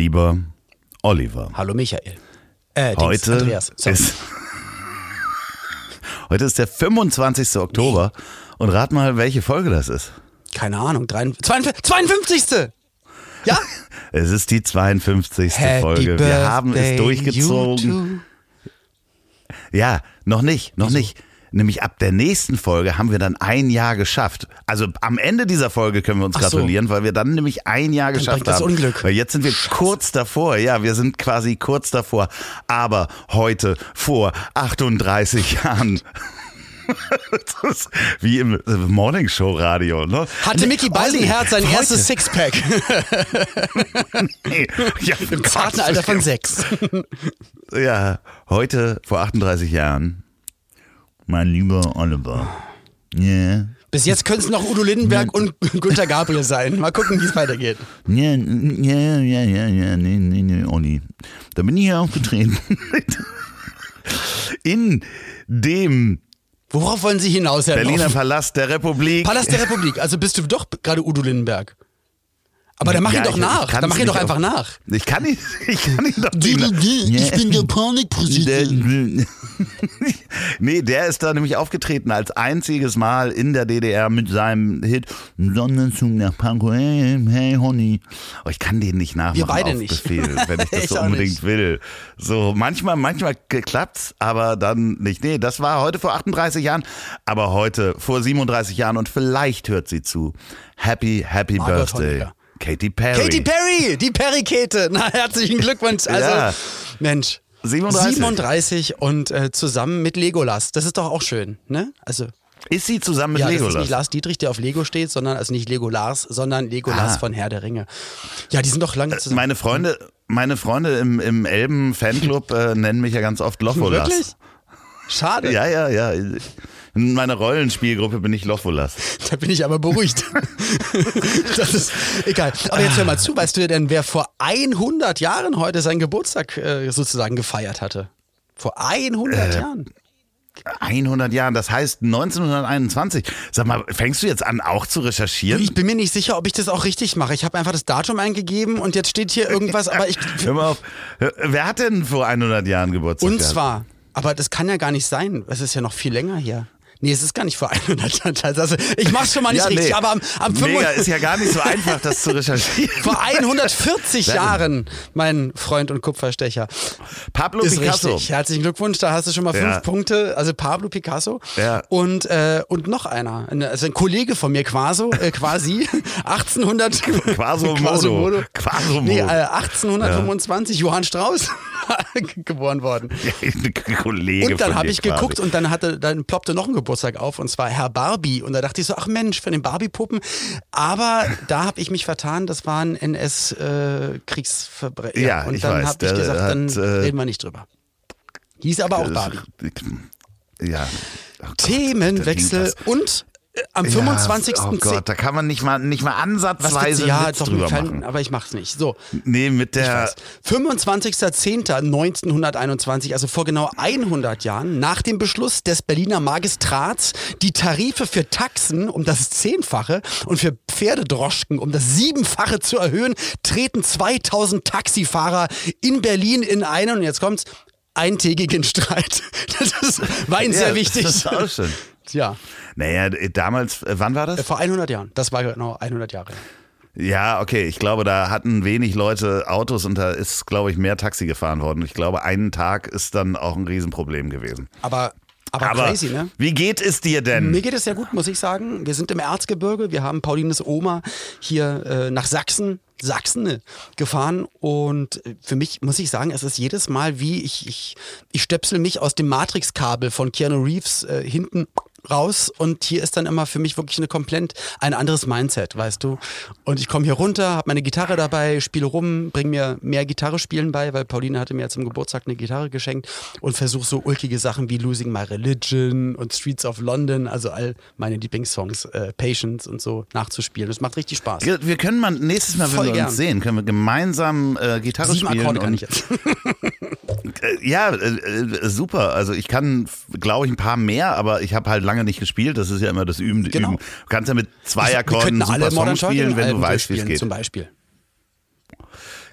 Lieber Oliver. Hallo Michael. Äh, Heute Andreas. Ist, heute ist der 25. Oktober und rat mal, welche Folge das ist. Keine Ahnung, 53. 52. Ja? Es ist die 52. Folge. Wir haben es durchgezogen. Ja, noch nicht, noch nicht. Nämlich ab der nächsten Folge haben wir dann ein Jahr geschafft. Also am Ende dieser Folge können wir uns so. gratulieren, weil wir dann nämlich ein Jahr geschafft bringt das haben. Unglück. Weil jetzt sind wir kurz davor. Ja, wir sind quasi kurz davor. Aber heute vor 38 Jahren. Wie im äh, Morningshow Radio, ne? Hatte Mickey Beisenherz sein heute- erstes Sixpack Nee, ja, im zarten Alter von sechs. Ja, heute vor 38 Jahren. Mein lieber Oliver. Ja. Bis jetzt können es noch Udo Lindenberg und Günter Gabriel sein. Mal gucken, wie es weitergeht. Ja, ja, ja, ja, ja, nee, nee, nee, Olli. Da bin ich ja aufgetreten. In dem Worauf wollen Sie hinaus, Herr Berliner? Palast der Republik. Palast der Republik. Also bist du doch gerade Udo Lindenberg. Aber dann mach Ja, ihn doch ich- nach. Dann mach ihn doch nicht einfach auf- nach. Ich kann ihn, ich kann ihn doch nicht. Ich bin der Panikpräsident. nee, der ist da nämlich aufgetreten als einziges Mal in der DDR mit seinem Hit Sonnenzug nach Pankow, hey, hey Honey. Oh, ich kann den nicht nachmachen Wir beide auf nicht. Befehl, wenn ich das Ich so unbedingt nicht. will. So, manchmal, manchmal klappt's, aber dann nicht. Nee, das war heute vor 38 Jahren, aber heute vor 37 Jahren und vielleicht hört sie zu. Happy, happy Margot Birthday. Honecker. Katy Perry. Katy Perry, die Perry-Kete. Na, herzlichen Glückwunsch. Also, Ja. Mensch. 37. 37 und äh, zusammen mit Legolas. Das ist doch auch schön, ne? Also, Ist sie zusammen mit ja, das ist Legolas? nicht Lars Dietrich, der auf Lego steht, sondern also nicht Lego Lars, sondern Legolas Ah. von Herr der Ringe. Ja, die sind doch lange zusammen. Meine Freunde, meine Freunde im, im Elben-Fanclub äh, nennen mich ja ganz oft Lofolas. Wirklich? Schade. Ja, ja, ja. In meiner Rollenspielgruppe bin ich Lofolas. Da bin ich aber beruhigt. das ist egal. Aber jetzt hör mal zu, weißt du denn, wer vor 100 Jahren heute seinen Geburtstag äh, sozusagen gefeiert hatte? Vor 100 Äh, Jahren. 100 Jahren, das heißt 1921. Sag mal, fängst du jetzt an, auch zu recherchieren? Ich bin mir nicht sicher, ob ich das auch richtig mache. Ich habe einfach das Datum eingegeben und jetzt steht hier irgendwas, aber ich. Hör mal auf. Wer hat denn vor 100 Jahren Geburtstag? Und gehabt? zwar, aber das kann ja gar nicht sein. Es ist ja noch viel länger hier. Nee, es ist gar nicht vor 100 Jahren. Also ich mach's schon mal nicht Ja, richtig, nee. aber am, am Mega, 25 ist ja gar nicht so einfach, das zu recherchieren. vor 140 Sehr gut. Jahren, mein Freund und Kupferstecher. Pablo Ist Picasso. richtig. Herzlichen Glückwunsch, da hast du schon mal fünf Ja. Punkte. Also Pablo Picasso Ja. und, äh, und noch einer. Ein- Also ein Kollege von mir quasi, äh, quasi 1800. Quasimodo. Quasimodo. Quasimodo. Nee, äh, 1825, Johann Strauß geboren worden. Kollege Und dann habe ich quasi. geguckt und dann hatte, dann ploppte noch ein Geburtstag auf und zwar Herr Barbie. Und da dachte ich so, ach Mensch, von den Barbie-Puppen. Aber da habe ich mich vertan, das waren NS-Kriegsverbrecher. Ja, und ich dann habe ich gesagt, dann hat, äh, reden wir nicht drüber. Hieß aber auch Barbie. Ja. Oh Gott, Themenwechsel und äh, am 25. Ja, oh Gott, da kann man nicht mal, nicht mal ansatzweise ja, Witz doch, drüber machen. aber ich mach's nicht. So, Nee, mit der, weiß. 25.10.1921, also vor genau 100 Jahren, nach dem Beschluss des Berliner Magistrats, die Tarife für Taxen um das Zehnfache und für Pferdedroschken um das Siebenfache zu erhöhen, treten 2000 Taxifahrer in Berlin in einen, und jetzt kommt's, eintägigen Streit. Das ist, war ihnen sehr Ja, wichtig. Das ist auch schön. Ja, Naja, damals, äh, wann war das? vor 100 Jahren. Das war genau 100 Jahre. Ja, okay, ich glaube, da hatten wenig Leute Autos und da ist, glaube ich, mehr Taxi gefahren worden. Ich glaube, einen Tag ist dann auch ein Riesenproblem gewesen. Aber, aber, Aber crazy, ne? wie geht es dir denn? Mir geht es sehr gut, muss ich sagen. Wir sind im Erzgebirge. Wir haben Paulines Oma hier äh, nach Sachsen, Sachsen äh, gefahren. Und äh, für mich muss ich sagen, es ist jedes Mal wie ich, ich, ich stöpsel mich aus dem Matrix-Kabel von Keanu Reeves äh, hinten raus und hier ist dann immer für mich wirklich eine komplett ein anderes Mindset, weißt du. Und ich komme hier runter, habe meine Gitarre dabei, spiele rum, bringe mir mehr Gitarre spielen bei, weil Pauline hatte mir zum Geburtstag eine Gitarre geschenkt und versuche so ulkige Sachen wie Losing My Religion und Streets of London, also all meine Lieblingssongs, äh, Patience und so nachzuspielen. Das macht richtig Spaß. Wir können mal nächstes Mal, wenn Voll wir gern. uns sehen, können wir gemeinsam äh, Gitarre Sieben spielen. Akkorde kann ich jetzt. Äh, ja, äh, äh, super. Also ich kann, glaube ich, ein paar mehr, aber ich habe halt lange nicht gespielt. Das ist ja immer das Üben. Genau. Üben. Du kannst ja mit zwei Akkorden super Song spielen, wenn du weißt, wie es geht. Zum Beispiel.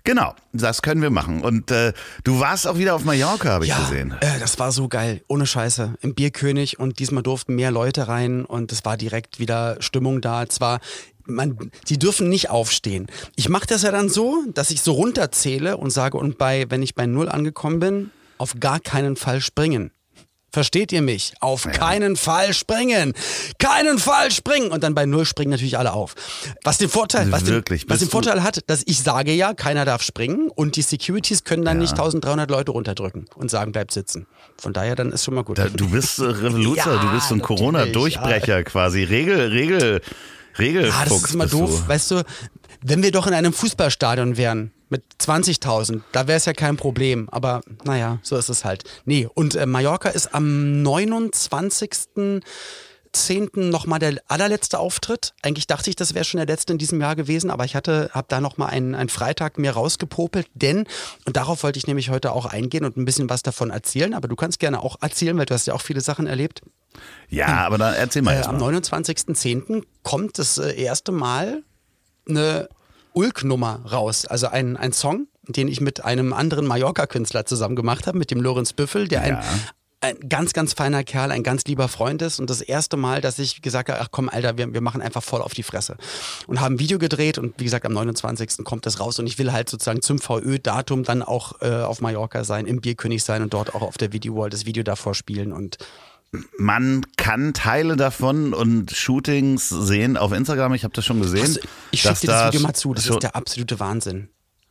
Genau, das können wir machen. Und äh, du warst auch wieder auf Mallorca, habe ich ja, gesehen. Äh, das war so geil, ohne Scheiße. Im Bierkönig und diesmal durften mehr Leute rein und es war direkt wieder Stimmung da. Zwar, man, die dürfen nicht aufstehen. Ich mache das ja dann so, dass ich so runterzähle und sage, und bei, wenn ich bei Null angekommen bin, auf gar keinen Fall springen. Versteht ihr mich? Auf keinen Fall springen. Keinen Fall springen. Und dann bei Null springen natürlich alle auf. Was den Vorteil, was den, was den Vorteil hat, dass ich sage ja, keiner darf springen und die Securities können dann Ja. nicht 1300 Leute runterdrücken und sagen, bleib sitzen. Von daher dann ist schon mal gut. Da, du bist äh, Revoluzer, Ja, du bist so ein Corona-Durchbrecher quasi. Regel, Regel, Regelfuchs Ah, das ist immer doof. Du. Weißt du, wenn wir doch in einem Fußballstadion wären mit 20.000, da wäre es ja kein Problem. Aber naja, so ist es halt. Nee, und äh, Mallorca ist am 29. 10. nochmal der allerletzte Auftritt. Eigentlich dachte ich, das wäre schon der letzte in diesem Jahr gewesen, aber ich hatte, habe da nochmal einen, einen Freitag mir rausgepopelt, denn, und darauf wollte ich nämlich heute auch eingehen und ein bisschen was davon erzählen, aber du kannst gerne auch erzählen, weil du hast ja auch viele Sachen erlebt. Ja, aber dann erzähl mal Äh, erst am mal. 29.10. kommt das äh, erste Mal eine Ulk-Nummer raus. Also ein, ein Song, den ich mit einem anderen Mallorca-Künstler zusammen gemacht habe, mit dem Lorenz Büffel, der Ja. ein, ein ganz, ganz feiner Kerl, ein ganz lieber Freund ist. Und das erste Mal, dass ich gesagt habe, ach komm, Alter, wir, wir machen einfach voll auf die Fresse. Und haben ein Video gedreht und wie gesagt, am 29. kommt das raus. Und ich will halt sozusagen zum VÖ-Datum dann auch äh, auf Mallorca sein, im Bierkönig sein und dort auch auf der Video-Wall das Video davor spielen. Und Man kann Teile davon und Shootings sehen auf Instagram. Ich habe das schon gesehen. Hast ich schicke dir das da Video mal zu, das ist der absolute Wahnsinn.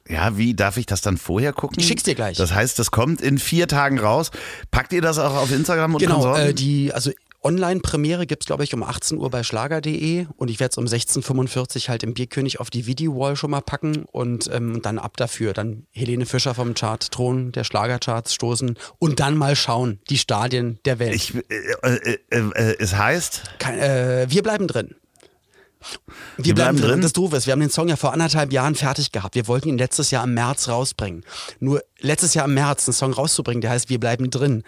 Ja, wie darf ich das dann vorher gucken? Ich schick's dir gleich. Das heißt, das kommt in vier Tagen raus. Packt ihr das auch auf Instagram und Genau, Konsorten? äh, die, also Online-Premiere gibt's glaube ich, um 18 Uhr bei schlager.de und ich werde es um 16.45 Uhr halt im Bierkönig auf die Video-Wall schon mal packen und ähm, dann ab dafür. Dann Helene Fischer vom Chart-Thron der Schlagercharts stoßen und dann mal schauen, die Stadien der Welt. ich, äh, äh, äh, äh, es heißt, Kein, äh, wir bleiben drin. Wir, bleiben drin? Und Das Doofe ist, wir haben den Song ja vor anderthalb Jahren fertig gehabt. Wir wollten ihn letztes Jahr im März rausbringen. Nur letztes Jahr im März einen Song rauszubringen, der heißt Wir bleiben drin.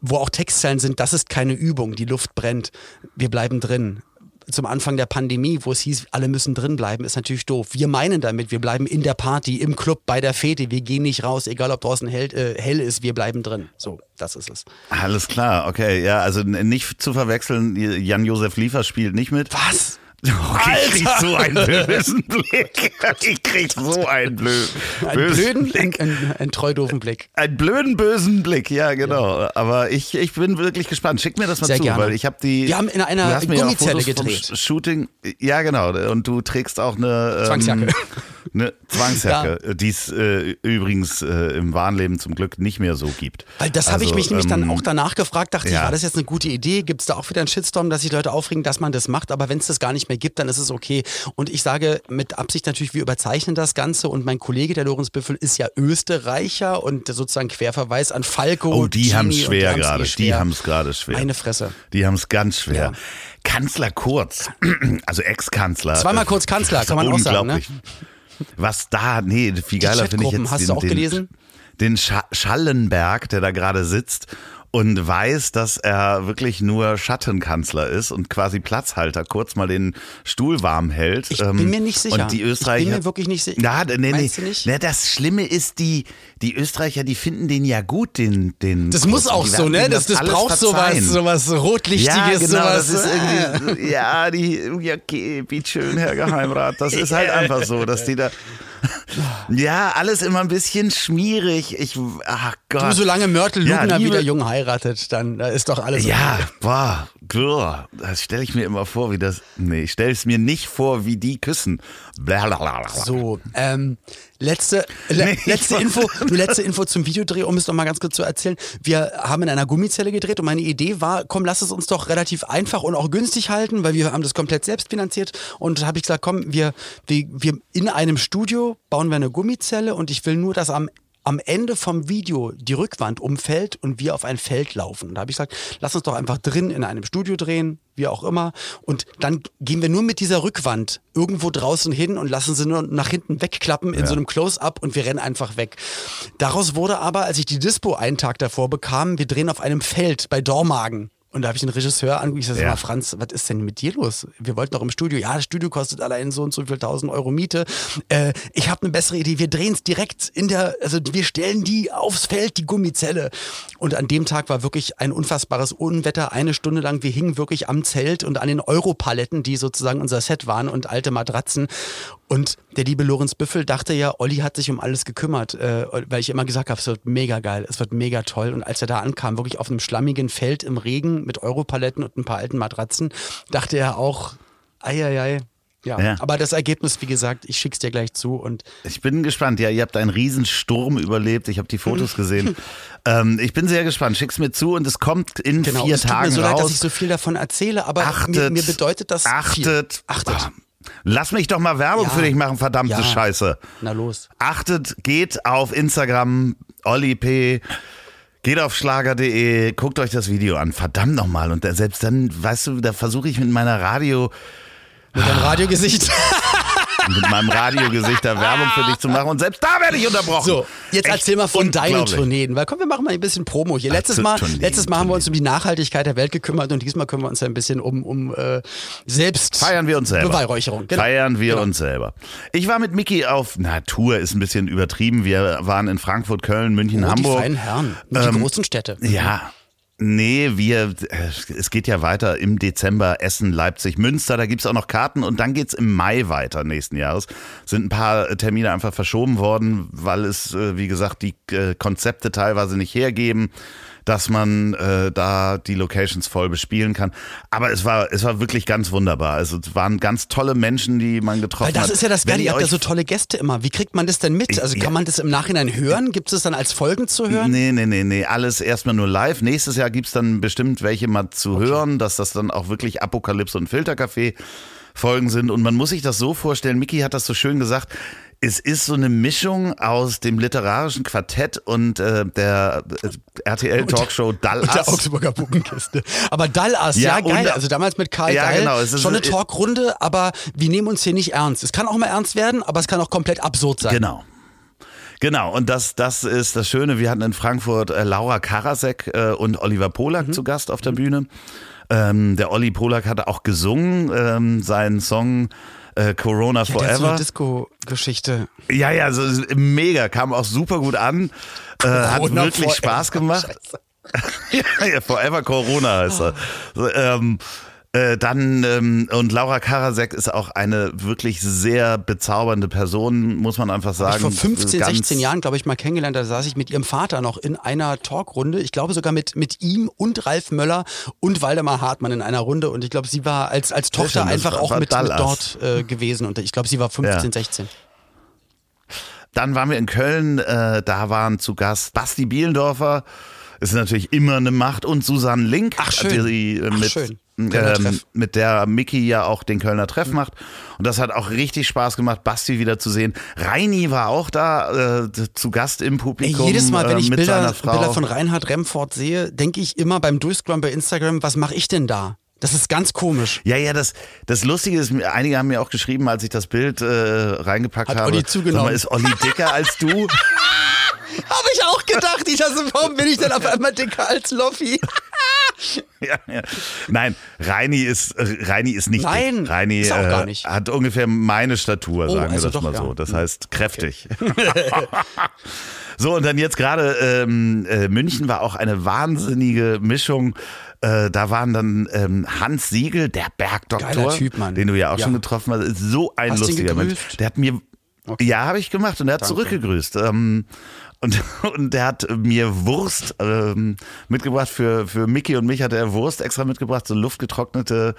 Wo auch Textzeilen sind, das ist keine Übung, die Luft brennt. Wir bleiben drin. Zum Anfang der Pandemie, wo es hieß, alle müssen drin bleiben, ist natürlich doof. Wir meinen damit, wir bleiben in der Party, im Club, bei der Fete. Wir gehen nicht raus, egal ob draußen hell, äh, hell ist, wir bleiben drin. So, das ist es. alles klar, okay, ja, also nicht zu verwechseln, Jan-Josef Liefer spielt nicht mit. Was? Okay, ich krieg so einen bösen Blick. Ich krieg so einen blö Einen blöden, Blick. einen, einen, einen treu doofen Blick. Einen blöden, bösen Blick, ja, genau. Aber ich, ich bin wirklich gespannt. Schick mir das mal Sehr zu, gerne. weil ich habe die. Wir haben in einer ja Gummizelle gedreht. Sh- Shooting, ja, genau. Und du trägst auch eine. Ähm, Eine Zwangsjacke, die es äh, übrigens äh, im wahren Leben zum Glück nicht mehr so gibt. Weil das habe ich Also, mich nämlich dann ähm, auch danach gefragt, dachte ich, ja. war das jetzt eine gute Idee? Gibt es da auch wieder einen Shitstorm, dass sich Leute aufregen, dass man das macht? Aber wenn es das gar nicht mehr gibt, dann ist es okay. Und ich sage mit Absicht natürlich, wir überzeichnen das Ganze und mein Kollege, der Lorenz Büffel, ist ja Österreicher und sozusagen Querverweis an Falco. Oh, die haben es schwer eh gerade. Die haben es gerade schwer. Meine Fresse. Die haben es ganz schwer. Ja. Kanzler Kurz, also Ex-Kanzler. Zweimal äh, kurz Kanzler, kann man auch sagen, ne? Was da, nee, viel geiler finde ich jetzt hast den, du auch den, gelesen? den Scha Schallenberg, der da gerade sitzt und weiß, dass er wirklich nur Schattenkanzler ist und quasi Platzhalter, kurz mal den Stuhl warm hält. Ich Ähm, bin mir nicht sicher. Und die Ich Österreicher, bin mir wirklich nicht sicher. Na, nee, nee, Meinst du nicht? nee, das Schlimme ist, die, die Österreicher, die finden den ja gut, den, den Das muss auch so, ne? Das, das alles braucht sowas, sowas Rotlichtiges, Ja, genau, sowas. das ist irgendwie, ja, die, ja, okay, wie schön, Herr Geheimrat, das ist halt einfach so, dass die da, ja, alles immer ein bisschen schmierig, ich, ach Gott. Du, solange Mörtel Ja, Lugner Liebe- wieder jung heiratet, dann äh, ist doch alles Ja, okay. boah, Das stelle ich mir immer vor, wie das. Nee, ich stelle es mir nicht vor, wie die küssen. Blablabla. So, ähm, letzte, le Nee, letzte Info, letzte Info zum Videodreh, um es noch mal ganz kurz zu erzählen. Wir haben in einer Gummizelle gedreht und meine Idee war, komm, lass es uns doch relativ einfach und auch günstig halten, weil wir haben das komplett selbst finanziert und da habe ich gesagt, komm, wir, wir, wir in einem Studio bauen wir eine Gummizelle und ich will nur, dass am am Ende vom Video die Rückwand umfällt und wir auf ein Feld laufen. Da habe ich gesagt, lass uns doch einfach drin in einem Studio drehen, wie auch immer. Und dann gehen wir nur mit dieser Rückwand irgendwo draußen hin und lassen sie nur nach hinten wegklappen in so einem Close-up und wir rennen einfach weg. Daraus wurde aber, als ich die Dispo einen Tag davor bekam, wir drehen auf einem Feld bei Dormagen. Und da habe ich den Regisseur angeguckt, ich sag, sag Ja. mal, Franz, was ist denn mit dir los? Wir wollten doch im Studio. Ja, das Studio kostet allein so und so viel tausend Euro Miete. Äh, ich habe eine bessere Idee. Wir drehen es direkt in der, also wir stellen die aufs Feld, die Gummizelle. Und an dem Tag war wirklich ein unfassbares Unwetter. Eine Stunde lang, wir hingen wirklich am Zelt und an den Europaletten, die sozusagen unser Set waren und alte Matratzen. Und der liebe Lorenz Büffel dachte ja, Olli hat sich um alles gekümmert, äh, weil ich immer gesagt habe, es wird mega geil, es wird mega toll. Und als er da ankam, wirklich auf einem schlammigen Feld im Regen mit Europaletten und ein paar alten Matratzen, dachte er auch, eieiei. Ja. Ja. aber das Ergebnis, wie gesagt, ich schick's dir gleich zu und Ich bin gespannt. Ja, ihr habt einen Riesensturm überlebt. Ich habe die Fotos gesehen. ähm, ich bin sehr gespannt. Schick's mir zu und es kommt in genau. vier es tut Tagen mir so leid, dass ich raus. so viel davon erzähle, aber achtet, mir, mir bedeutet das achtet, viel. Achtet. Ah, Lass mich doch mal Werbung Ja. für dich machen, verdammte Ja. Scheiße. Na los. Achtet, geht auf Instagram, Olli P. Geht auf schlager.de, guckt euch das Video an. Verdammt nochmal. Und da, selbst dann, weißt du, da versuche ich mit meiner Radio, Mit deinem Radiogesicht. Mit meinem Radiogesicht da Werbung für dich zu machen. Und selbst da werde ich unterbrochen. So, jetzt Echt erzähl mal von deinen. Tourneen, weil komm, wir machen mal ein bisschen Promo hier. Letztes Mal, Tourneen, letztes Mal haben wir uns um die Nachhaltigkeit der Welt gekümmert und diesmal kümmern wir uns ein bisschen um, um äh, selbst Feiern wir uns selber. Beweihräucherung. Genau. Feiern wir Genau. uns selber. Ich war mit Miki auf, na, Tour ist ein bisschen übertrieben. Wir waren in Frankfurt, Köln, München, Oh, Hamburg. Die feinen Herren, die Ähm, großen Städte. Ja. Nee, wir, äh, es geht ja weiter im Dezember Essen, Leipzig, Münster, da gibt's auch noch Karten und dann geht's im Mai weiter nächsten Jahres. Sind ein paar Termine einfach verschoben worden, weil es, äh, wie gesagt, die äh, Konzepte teilweise nicht hergeben, dass man äh, da die Locations voll bespielen kann. Aber es war, es war wirklich ganz wunderbar. Also es waren ganz tolle Menschen, die man getroffen Weil das hat. ist ja das Geile, ihr habt ja so tolle Gäste immer. Wie kriegt man das denn mit? Also Ja. kann man das im Nachhinein hören? Gibt es das dann als Folgen zu hören? Nee, nee, nee, nee. Alles erstmal nur live. Nächstes Jahr gibt's dann bestimmt welche mal zu hören, dass das dann auch wirklich Apokalypse und Filterkaffee Folgen sind. Und man muss sich das so vorstellen, Miki hat das so schön gesagt, es ist so eine Mischung aus dem literarischen Quartett und äh, der äh, RTL-Talkshow Und der Dallas. Augsburger Buchenkiste. Aber Dallas, ja, Ja, geil. und- also damals mit Karl Ja, Dall, genau, es ist- schon eine Talkrunde, aber wir nehmen uns hier nicht ernst. Es kann auch mal ernst werden, aber es kann auch komplett absurd sein. Genau. Genau, und das, das ist das Schöne. Wir hatten in Frankfurt äh, Laura Karasek äh, und Oliver Polak Mhm. zu Gast auf der Bühne. Ähm, der Olli Polak hatte auch gesungen, ähm, seinen Song äh, Corona Ja, der hat so eine Forever. Disco-Geschichte. Ja, ja, so, mega, kam auch super gut an. Äh, hat wirklich Forever. Spaß gemacht. Ja, ja, Forever Corona heißt er. So, ähm, äh, dann, ähm, und Laura Karasek ist auch eine wirklich sehr bezaubernde Person, muss man einfach sagen. Ich vor 15, Ganz- 16 Jahren, glaube ich, mal kennengelernt. Da saß ich mit ihrem Vater noch in einer Talkrunde. Ich glaube sogar mit, mit ihm und Ralf Möller und Waldemar Hartmann in einer Runde. Und ich glaube, sie war als, als Tochter schön, einfach war- auch war mit, mit dort äh, gewesen. Und ich glaube, sie war 15, Ja. 16. Dann waren wir in Köln, äh, da waren zu Gast Basti Bielendorfer, ist natürlich immer eine Macht, und Susanne Link, Ach, schön. die äh, Ach, mit, schön. Ähm, mit der Mickey ja auch den Kölner Treff macht. Und das hat auch richtig Spaß gemacht, Basti wieder zu sehen. Reini war auch da, äh, zu Gast im Ey, Publikum. jedes Mal, wenn äh, ich mit Bilder. Bilder von Reinhard Remford sehe, denke ich immer beim Durchscrollen bei Instagram, was mache ich denn da? Das ist ganz komisch. Ja, ja, das, das Lustige ist, einige haben mir auch geschrieben, als ich das Bild äh, reingepackt Hat habe. Olli zugenommen. Mal, ist Olli dicker als du? Habe ich auch gedacht. Ich dachte, warum bin ich denn auf einmal dicker als Loffi? ja, ja. Nein, Reini ist, äh, Reini ist nicht Nein, dick. Reini ist auch äh, gar nicht. hat ungefähr meine Statur, Oh, sagen also wir das mal so. Das heißt kräftig. so, und dann jetzt gerade ähm, äh, München war auch eine wahnsinnige Mischung. Äh, da waren dann ähm, Hans Siegel, der Bergdoktor, Typ, den du ja auch Ja. schon getroffen hast. Ist So ein Hast lustiger Mensch. Der hat mir Okay. Ja, habe ich gemacht und er hat Danke. zurückgegrüßt. Ähm, und, und der hat mir Wurst ähm, mitgebracht. Für, für Mickey und mich hat er Wurst extra mitgebracht, so luftgetrocknete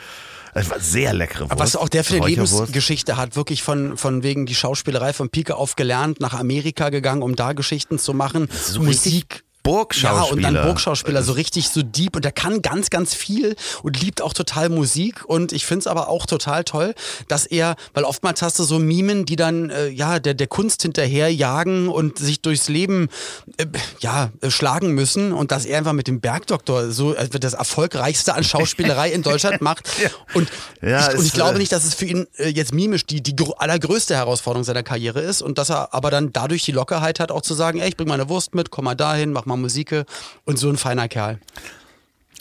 es war sehr leckere Wurst. Was auch der für eine Lebensgeschichte hat, wirklich von, von wegen die Schauspielerei von Pike auf gelernt, nach Amerika gegangen, um da Geschichten zu machen. So Musik Burgschauspieler. Ja, und dann Burgschauspieler, so richtig so deep. Und der kann ganz, ganz viel und liebt auch total Musik. Und ich finde es aber auch total toll, dass er, weil oftmals hast du so Mimen, die dann äh, ja der, der Kunst hinterherjagen und sich durchs Leben äh, ja äh, schlagen müssen. Und dass er einfach mit dem Bergdoktor so äh, das erfolgreichste an Schauspielerei in Deutschland macht. Und, ja, ich, und ich glaube äh, nicht, dass es für ihn jetzt mimisch die, die allergrößte Herausforderung seiner Karriere ist. Und dass er aber dann dadurch die Lockerheit hat, auch zu sagen, ey, ich bring meine Wurst mit, komm mal dahin, mach mal Musik und so ein feiner Kerl.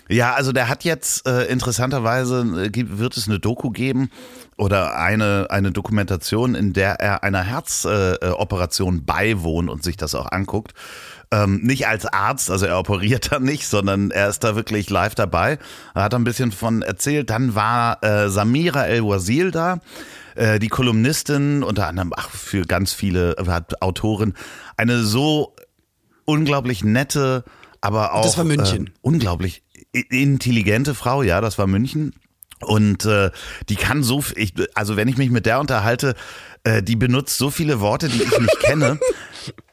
Ja, also der hat jetzt äh, interessanterweise äh, wird es eine Doku geben oder eine eine Dokumentation, in der er einer Herzoperation äh, beiwohnt und sich das auch anguckt. Ähm, nicht als Arzt, also er operiert da nicht, sondern er ist da wirklich live dabei. Er hat ein bisschen von erzählt. Dann war äh, Samira El-Wazil da äh, die Kolumnistin, unter anderem ach, für ganz viele hat Autoren, eine so unglaublich nette, aber auch das war München. Äh, unglaublich intelligente Frau, ja, das war München. Und äh, die kann so, ich, also wenn ich mich mit der unterhalte, äh, die benutzt so viele Worte, die ich nicht kenne.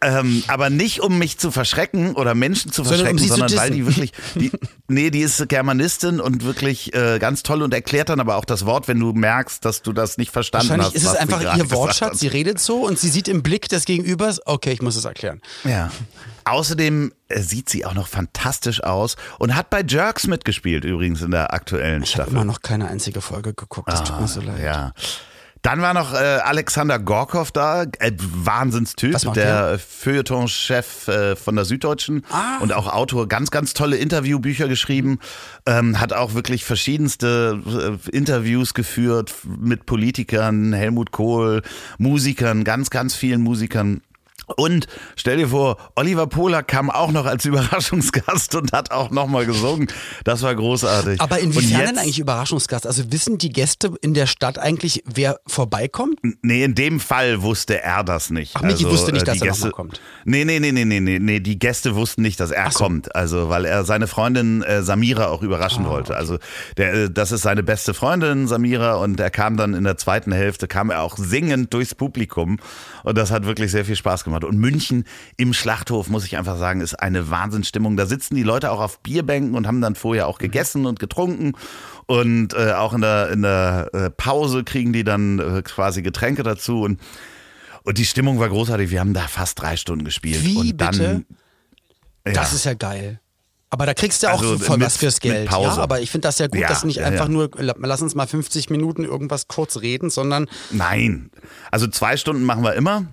Ähm, aber nicht, um mich zu verschrecken oder Menschen zu verschrecken, sondern, um sondern weil die wirklich, die, nee, die ist Germanistin und wirklich äh, ganz toll und erklärt dann aber auch das Wort, wenn du merkst, dass du das nicht verstanden Wahrscheinlich hast. Wahrscheinlich ist es einfach ihr Wortschatz, sie redet so und sie sieht im Blick des Gegenübers, okay, ich muss es erklären. Ja. Außerdem äh, sieht sie auch noch fantastisch aus und hat bei Jerks mitgespielt, übrigens in der aktuellen ich Staffel. Ich habe immer noch keine einzige Folge geguckt, das ah, tut mir so leid. Ja. Dann war noch äh, Alexander Gorkov da, äh, Wahnsinnstyp, der Feuilleton-Chef äh, von der Süddeutschen ah. und auch Autor, ganz, ganz tolle Interviewbücher geschrieben, ähm, hat auch wirklich verschiedenste äh, Interviews geführt mit Politikern, Helmut Kohl, Musikern, ganz, ganz vielen Musikern. Und stell dir vor, Oliver Pohler kam auch noch als Überraschungsgast und hat auch nochmal gesungen. Das war großartig. Aber inwiefern denn eigentlich Überraschungsgast? Also wissen die Gäste in der Stadt eigentlich, wer vorbeikommt? Nee, in dem Fall wusste er das nicht. Ach, Michi also, wusste nicht, äh, dass er nochmal kommt. Nee, nee, nee, nee, nee, nee, nee, die Gäste wussten nicht, dass er so. kommt. Also, weil er seine Freundin äh, Samira auch überraschen oh, wollte. Okay. Also, der, äh, das ist seine beste Freundin, Samira, und er kam dann in der zweiten Hälfte, kam er auch singend durchs Publikum. Und das hat wirklich sehr viel Spaß gemacht. Und München im Schlachthof, muss ich einfach sagen, ist eine Wahnsinnsstimmung. Da sitzen die Leute auch auf Bierbänken und haben dann vorher auch gegessen und getrunken. Und äh, auch in der, in der äh, Pause kriegen die dann äh, quasi Getränke dazu. Und, und die Stimmung war großartig. Wir haben da fast drei Stunden gespielt. Wie und dann, bitte? Ja. Das ist ja geil. Aber da kriegst du auch also voll mit, was fürs Geld. Ja, aber ich finde das ja gut, ja, dass nicht ja, einfach nur, lass uns mal 50 Minuten irgendwas kurz reden, sondern. Nein. Also zwei Stunden machen wir immer.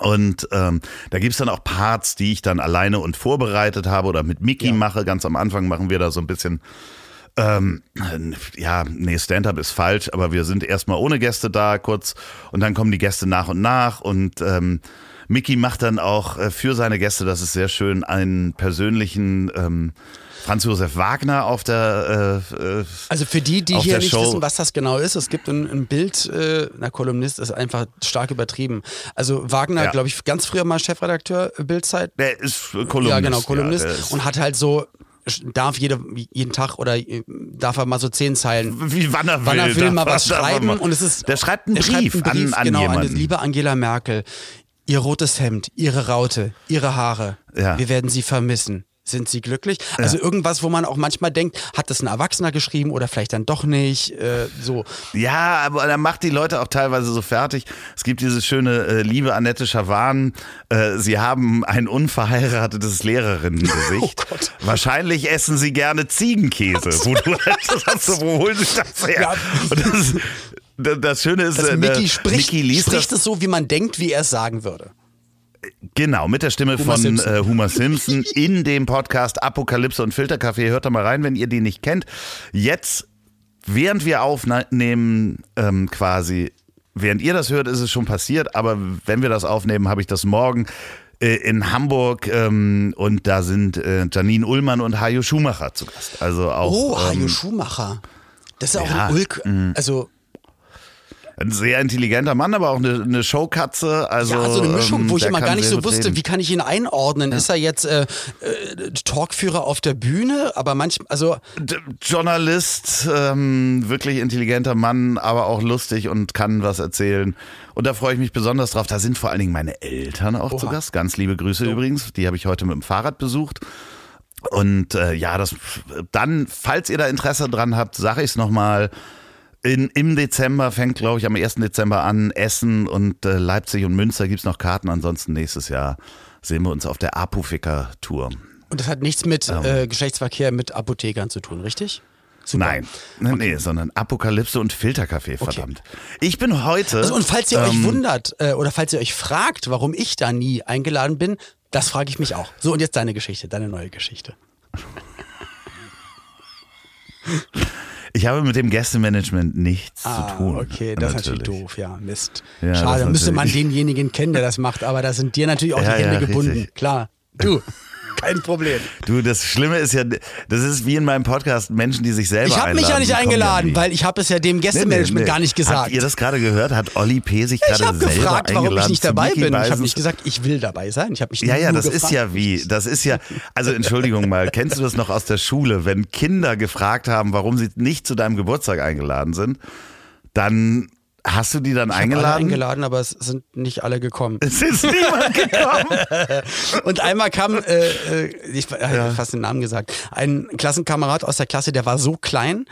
Und ähm, da gibt's dann auch Parts, die ich dann alleine und vorbereitet habe oder mit Mickey mache. Ganz am Anfang machen wir da so ein bisschen ähm, ja, nee, Stand-up ist falsch, aber wir sind erstmal ohne Gäste da kurz und dann kommen die Gäste nach und nach und ähm, Mickey macht dann auch äh, für seine Gäste, das ist sehr schön, einen persönlichen ähm, Franz Josef Wagner auf der äh, äh Also für die, die hier nicht Show. wissen, was das genau ist, es gibt ein, ein Bild, äh, na Kolumnist ist einfach stark übertrieben. Also Wagner, ja. glaube ich, ganz früher mal Chefredakteur Bildzeit. Der ist Kolumnist. Ja, genau, Kolumnist ja, und hat halt so darf jede, jeden Tag oder äh, darf er mal so zehn Zeilen. Wie wann er will. Wann er will mal was schreiben. Und es ist, der schreibt einen Brief, schreibt einen Brief an, an genau, jemanden. An liebe Angela Merkel. Ihr rotes Hemd, ihre Raute, ihre Haare. Ja. Wir werden sie vermissen. Sind sie glücklich? Ja. Also irgendwas, wo man auch manchmal denkt, hat das ein Erwachsener geschrieben oder vielleicht dann doch nicht. Äh, so. Ja, aber er macht die Leute auch teilweise so fertig. Es gibt diese schöne äh, liebe Annette Schawan. Äh, sie haben ein unverheiratetes Lehrerinnengesicht. Oh Wahrscheinlich essen sie gerne Ziegenkäse. Wo du halt wo holen sie das her? Ja. Das, das, Schöne ist, das äh, Mickey spricht, Mickey liest spricht es so, wie man denkt, wie er es sagen würde. Genau, mit der Stimme Homer von Simpson. Äh, Homer Simpson in dem Podcast Apokalypse und Filterkaffee. Hört da mal rein, wenn ihr den nicht kennt. Jetzt, während wir aufnehmen, ähm, quasi, während ihr das hört, ist es schon passiert, aber wenn wir das aufnehmen, habe ich das morgen äh, in Hamburg ähm, und da sind äh, Janine Ullmann und Hajo Schumacher zu Gast. Also auch, oh, Hajo ähm, Schumacher. Das ist auch ja, ein Ulk, mhm. also Ein sehr intelligenter Mann, aber auch eine, eine Showkatze. Also, ja, so eine Mischung, ähm, wo ich immer gar nicht so wusste, reden. wie kann ich ihn einordnen? Ist er jetzt äh, äh, Talkführer auf der Bühne? Aber manchmal, also D- Journalist, ähm, wirklich intelligenter Mann, aber auch lustig und kann was erzählen. Und da freue ich mich besonders drauf. Da sind vor allen Dingen meine Eltern auch zu Oha. Gast. Ganz liebe Grüße übrigens. Die habe ich heute mit dem Fahrrad besucht. Und äh, ja, das dann, falls ihr da Interesse dran habt, sage ich es nochmal. In, Im Dezember fängt, glaube ich, am 1. Dezember an. Essen und äh, Leipzig und Münster gibt's noch Karten. Ansonsten nächstes Jahr sehen wir uns auf der Apoficker-Tour. und das hat nichts mit äh, Geschlechtsverkehr mit Apothekern zu tun, richtig? Super. Nein, nee, nee, sondern Apokalypse und Filterkaffee, verdammt. Ich bin heute. Also, und falls ihr euch ähm, wundert äh, oder falls ihr euch fragt, warum ich da nie eingeladen bin, das frage ich mich auch. So, und jetzt deine Geschichte, deine neue Geschichte. Ich habe mit dem Gästemanagement nichts zu tun. Ah, okay, das ist natürlich doof, ja, Mist. Ja, Schade, müsste man natürlich- denjenigen kennen, der das macht, aber da sind dir natürlich auch Ja, die Hände ja, gebunden. Klar. Du, kein Problem. Du, das Schlimme ist ja, das ist wie in meinem Podcast Menschen, die sich selber Ich habe mich ja nicht eingeladen, nie. weil ich habe es ja dem Nee, nee, Gästemanagement nee. gar nicht gesagt. Habt ihr das gerade gehört? Hat Olli P. sich gerade ich habe selber gefragt, warum ich eingeladen nicht dabei bin. Ich habe nicht gesagt, ich will dabei sein. Ich habe mich Ja, ja, das gefragt. ist ja wie, das ist ja, also Entschuldigung mal, kennst du das noch aus der Schule, wenn Kinder gefragt haben, warum sie nicht zu deinem Geburtstag eingeladen sind, dann hast du die dann Ich habe alle eingeladen? eingeladen, aber es sind nicht alle gekommen. Es ist niemand gekommen. Und einmal kam, äh, äh, ich habe fast den Namen gesagt, ein Klassenkamerad aus der Klasse, der war so klein,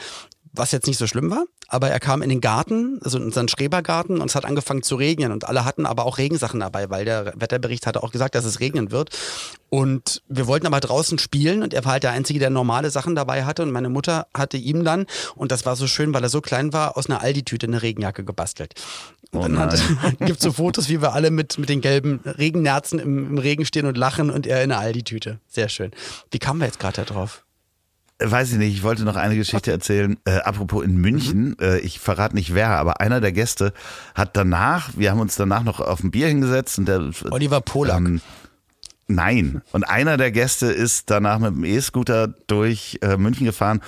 was jetzt nicht so schlimm war, aber er kam in den Garten, also in unseren Schrebergarten und es hat angefangen zu regnen und alle hatten aber auch Regensachen dabei, weil der Wetterbericht hatte auch gesagt, dass es regnen wird. Und wir wollten aber draußen spielen und er war halt der Einzige, der normale Sachen dabei hatte und meine Mutter hatte ihm dann, und das war so schön, weil er so klein war, aus einer Aldi-Tüte eine Regenjacke gebastelt. Und Oh dann hat, gibt so Fotos, wie wir alle mit, mit den gelben Regennerzen im, im Regen stehen und lachen und er in einer Aldi-Tüte. Sehr schön. Wie kamen wir jetzt gerade da drauf? Weiß ich nicht, ich wollte noch eine Geschichte erzählen. Äh, apropos in München, äh, ich verrate nicht wer, aber einer der Gäste hat danach, wir haben uns danach noch auf ein Bier hingesetzt und der Oliver Polak. Ähm, nein. Und einer der Gäste ist danach mit dem E-Scooter durch äh, München gefahren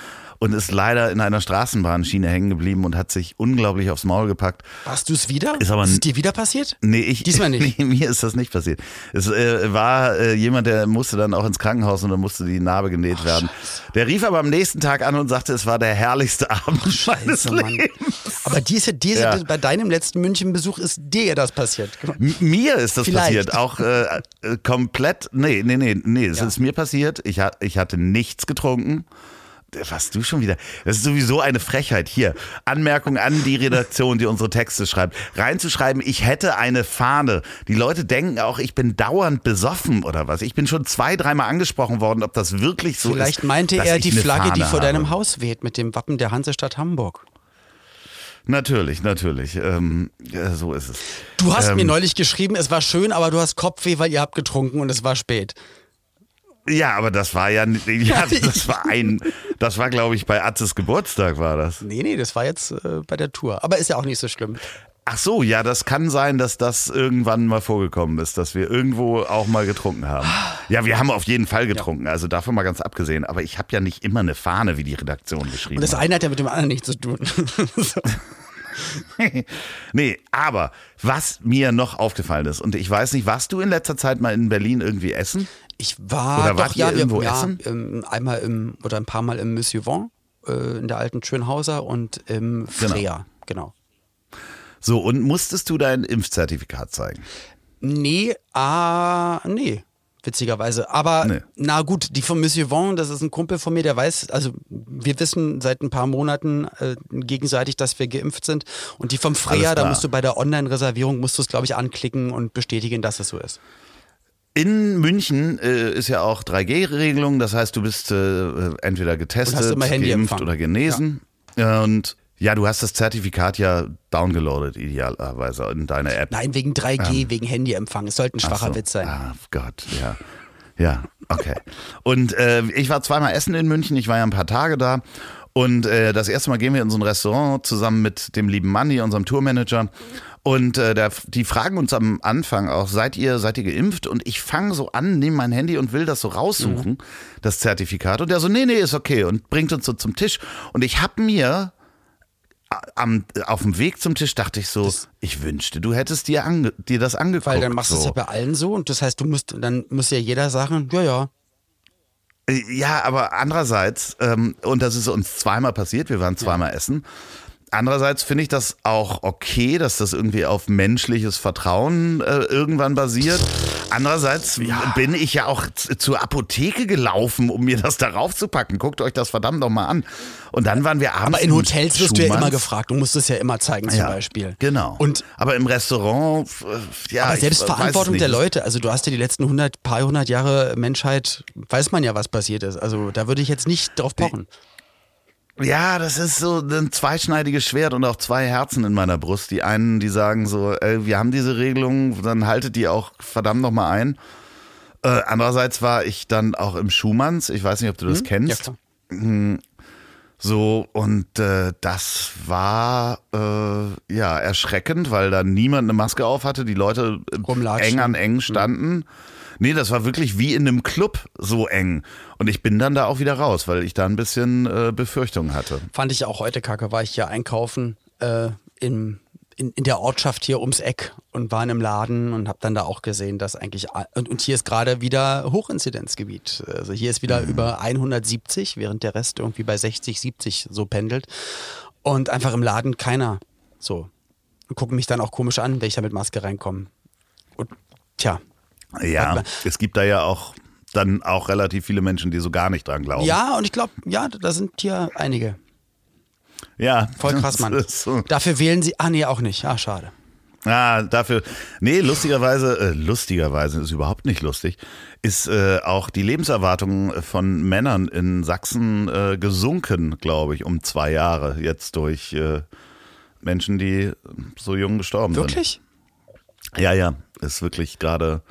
und ist leider in einer Straßenbahnschiene hängen geblieben und hat sich unglaublich aufs Maul gepackt. Warst du es wieder? Ist aber ist es dir wieder passiert? Nee, ich, Diesmal nicht. Nee, mir ist das nicht passiert. Es äh, war äh, jemand, der musste dann auch ins Krankenhaus und dann musste die Narbe genäht werden. Der rief aber am nächsten Tag an und sagte, es war der herrlichste Abend meines Scheiße, Mann. Lebens. Aber diese, diese, Ja. bei deinem letzten München-Besuch ist dir das passiert. M- Mir ist das Vielleicht. passiert, auch äh, äh, komplett. Nee, nee, nee, nee, es Ja. ist mir passiert. Ich, ich hatte nichts getrunken. Was du schon wieder? Das ist sowieso eine Frechheit. Hier, Anmerkung an die Redaktion, die unsere Texte schreibt. Reinzuschreiben, ich hätte eine Fahne. Die Leute denken auch, ich bin dauernd besoffen oder was. Ich bin schon zwei, dreimal angesprochen worden, ob das wirklich so ist. Vielleicht meinte er die Flagge, die Fahne vor deinem habe. Haus weht, mit dem Wappen der Hansestadt Hamburg. Natürlich, natürlich. Ähm, ja, so ist es. Du hast Ähm, mir neulich geschrieben, es war schön, aber du hast Kopfweh, weil ihr habt getrunken und es war spät. Ja, aber das war ja, ja das war ein, das war glaube ich bei Atzes Geburtstag war das. Nee, nee, das war jetzt äh, bei der Tour. Aber ist ja auch nicht so schlimm. Ach so, ja, das kann sein, dass das irgendwann mal vorgekommen ist, dass wir irgendwo auch mal getrunken haben. Ja, wir haben auf jeden Fall getrunken, also davon mal ganz abgesehen. Aber ich habe ja nicht immer eine Fahne, wie die Redaktion geschrieben Und das eine hat ja mit dem anderen nichts zu tun. so. nee, aber was mir noch aufgefallen ist, und ich weiß nicht, warst du in letzter Zeit mal in Berlin irgendwie essen? Ich war Oder doch, ja, wir, irgendwo ja, essen? ähm, einmal im, oder ein paar Mal im Monsieur Vent, äh, in der alten Schönhauser und im Freya, genau. So, und musstest du dein Impfzertifikat zeigen? Nee, ah, nee. Witzigerweise. Aber Nee. na gut, die von Monsieur Vent, das ist ein Kumpel von mir, der weiß, also wir wissen seit ein paar Monaten äh, gegenseitig, dass wir geimpft sind. Und die vom Freya, da musst du bei der Online-Reservierung, musst du es, glaube ich, anklicken und bestätigen, dass es so ist. In München äh, ist ja auch 3G-Regelung, das heißt, du bist äh, entweder getestet, geimpft oder genesen. Ja. Und ja, du hast das Zertifikat ja downgeloadet, idealerweise in deine App. Nein, wegen 3G, wegen Handyempfang. Es sollte ein Ach schwacher so. Witz sein. Ah, Gott, ja. Ja, okay. Und äh, ich war zweimal essen in München, ich war ja ein paar Tage da. Und äh, das erste Mal gehen wir in so ein Restaurant zusammen mit dem lieben Manni, unserem Tourmanager. Und äh, der, die fragen uns am Anfang auch, seid ihr, seid ihr geimpft? Und ich fange so an, nehme mein Handy und will das so raussuchen, das Zertifikat. Und der so, nee, nee, ist okay. Und bringt uns so zum Tisch. Und ich habe mir am, auf dem Weg zum Tisch dachte ich so, das ich wünschte, du hättest dir, ange, dir das angeguckt. Weil dann machst du so. es ja bei allen so und das heißt, du musst, dann muss ja jeder sagen, ja, ja. Äh, ja, aber andererseits, ähm, und das ist uns zweimal passiert, wir waren zweimal ja. essen, Andererseits finde ich das auch okay, dass das irgendwie auf menschliches Vertrauen äh, irgendwann basiert. Andererseits ja. bin ich ja auch zur Apotheke gelaufen, um mir das darauf zu packen. Guckt euch das verdammt noch mal an. Und dann waren wir abends. Aber in Hotels wirst du ja immer gefragt. Du musst es ja immer zeigen, zum ja, Beispiel. Genau. Und aber im Restaurant, ja. Aber selbst Verantwortung der Leute. Also du hast ja die letzten 100, paar hundert Jahre Menschheit, weiß man ja, was passiert ist. Also da würde ich jetzt nicht drauf pochen. Die, ja, das ist so ein zweischneidiges Schwert und auch zwei Herzen in meiner Brust. Die einen, die sagen so, ey, wir haben diese Regelung, dann haltet die auch verdammt nochmal ein. Äh, andererseits war ich dann auch im Schumanns, ich weiß nicht, ob du das hm? kennst. Ja, hm, so, und äh, das war äh, ja erschreckend, weil da niemand eine Maske auf hatte, die Leute eng an eng standen. Hm. Nee, das war wirklich wie in einem Club so eng. Und ich bin dann da auch wieder raus, weil ich da ein bisschen äh, Befürchtungen hatte. Fand ich auch heute kacke, war ich hier einkaufen äh, im in, in der Ortschaft hier ums Eck und war in einem Laden und habe dann da auch gesehen, dass eigentlich und, und hier ist gerade wieder Hochinzidenzgebiet. Also hier ist wieder mhm. über 170, während der Rest irgendwie bei 60, 70 so pendelt und einfach im Laden keiner so und gucken mich dann auch komisch an, wenn ich da mit Maske reinkomme. Und tja, ja, es gibt da ja auch dann auch relativ viele Menschen, die so gar nicht dran glauben. Ja, und ich glaube, ja, da sind hier einige. Ja. Voll krass, Mann. So. Dafür wählen sie, ah nee, auch nicht. Ah, schade. Ah, dafür, nee, lustigerweise, äh, lustigerweise ist überhaupt nicht lustig, ist äh, auch die Lebenserwartung von Männern in Sachsen äh, gesunken, glaube ich, um zwei Jahre jetzt durch äh, Menschen, die so jung gestorben wirklich? sind. Wirklich? Ja, ja, ist wirklich gerade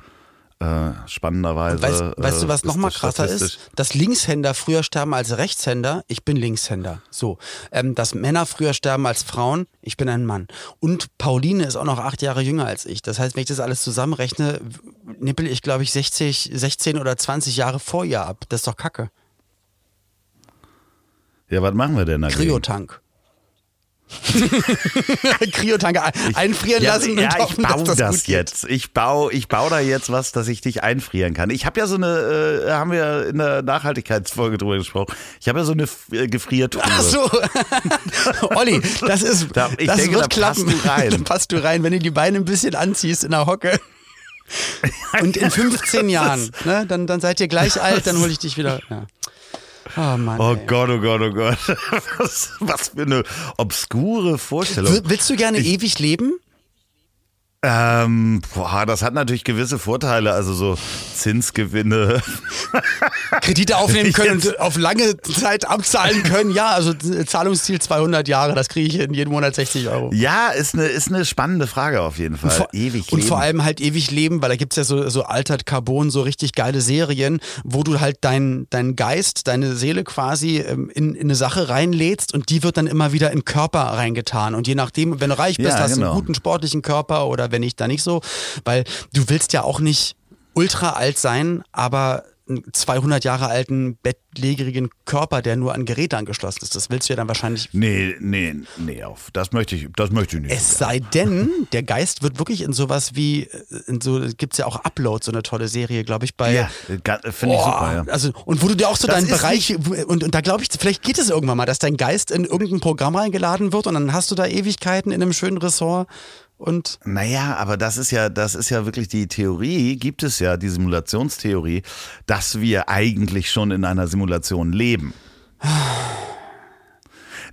äh, spannenderweise. Weißt, weißt du, was äh, nochmal krasser ist? Dass Linkshänder früher sterben als Rechtshänder. Ich bin Linkshänder. So. Ähm, dass Männer früher sterben als Frauen. Ich bin ein Mann. Und Pauline ist auch noch acht Jahre jünger als ich. Das heißt, wenn ich das alles zusammenrechne, nippel ich, glaube ich, 60, 16 oder 20 Jahre vor ihr ab. Das ist doch Kacke. Ja, was machen wir denn da? Kryotank. Kryotanke einfrieren ja, lassen. Ja, und hoffen, ich baue das, das jetzt. Ich baue, ich baue da jetzt was, dass ich dich einfrieren kann. Ich habe ja so eine, äh, haben wir in der Nachhaltigkeitsfolge drüber gesprochen. Ich habe ja so eine äh, Gefriertruhe. Ach so, Olli, das ist, da, ich das denke, wird da klappen. Passt du rein. da passt du rein, wenn du die Beine ein bisschen anziehst in der Hocke. Und in 15 Jahren, ne, dann, dann seid ihr gleich alt, dann hole ich dich wieder. Ja. Oh, Mann, oh Gott, oh Gott, oh Gott. Was, was für eine obskure Vorstellung. Willst du gerne ich, ewig leben? Ähm, boah, das hat natürlich gewisse Vorteile, also so Zinsgewinne. Kredite aufnehmen können und auf lange Zeit abzahlen können. Ja, also Zahlungsziel 200 Jahre, das kriege ich in jedem Monat 60 Euro. Ja, ist eine, ist eine spannende Frage auf jeden Fall. Und vor, ewig leben. Und vor allem halt ewig leben, weil da gibt es ja so, so Altert Carbon, so richtig geile Serien, wo du halt deinen dein Geist, deine Seele quasi ähm, in, in eine Sache reinlädst und die wird dann immer wieder in Körper reingetan. Und je nachdem, wenn du reich bist, ja, hast du genau. einen guten sportlichen Körper oder wenn nicht, da nicht so, weil du willst ja auch nicht ultra alt sein, aber 200 Jahre alten, bettlägerigen Körper, der nur an Geräte angeschlossen ist. Das willst du ja dann wahrscheinlich. Nee, nee, nee, auf. Das möchte ich, das möchte ich nicht. Es sei denn, der Geist wird wirklich in sowas wie, in so, gibt es ja auch Upload, so eine tolle Serie, glaube ich, bei. Ja, finde ich super, ja. Also, und wo du dir auch so das deinen Bereich, und, und da glaube ich, vielleicht geht es irgendwann mal, dass dein Geist in irgendein Programm reingeladen wird und dann hast du da Ewigkeiten in einem schönen Ressort und naja, aber das ist ja, das ist ja wirklich die Theorie, gibt es ja die Simulationstheorie, dass wir eigentlich schon in einer Simulation leben.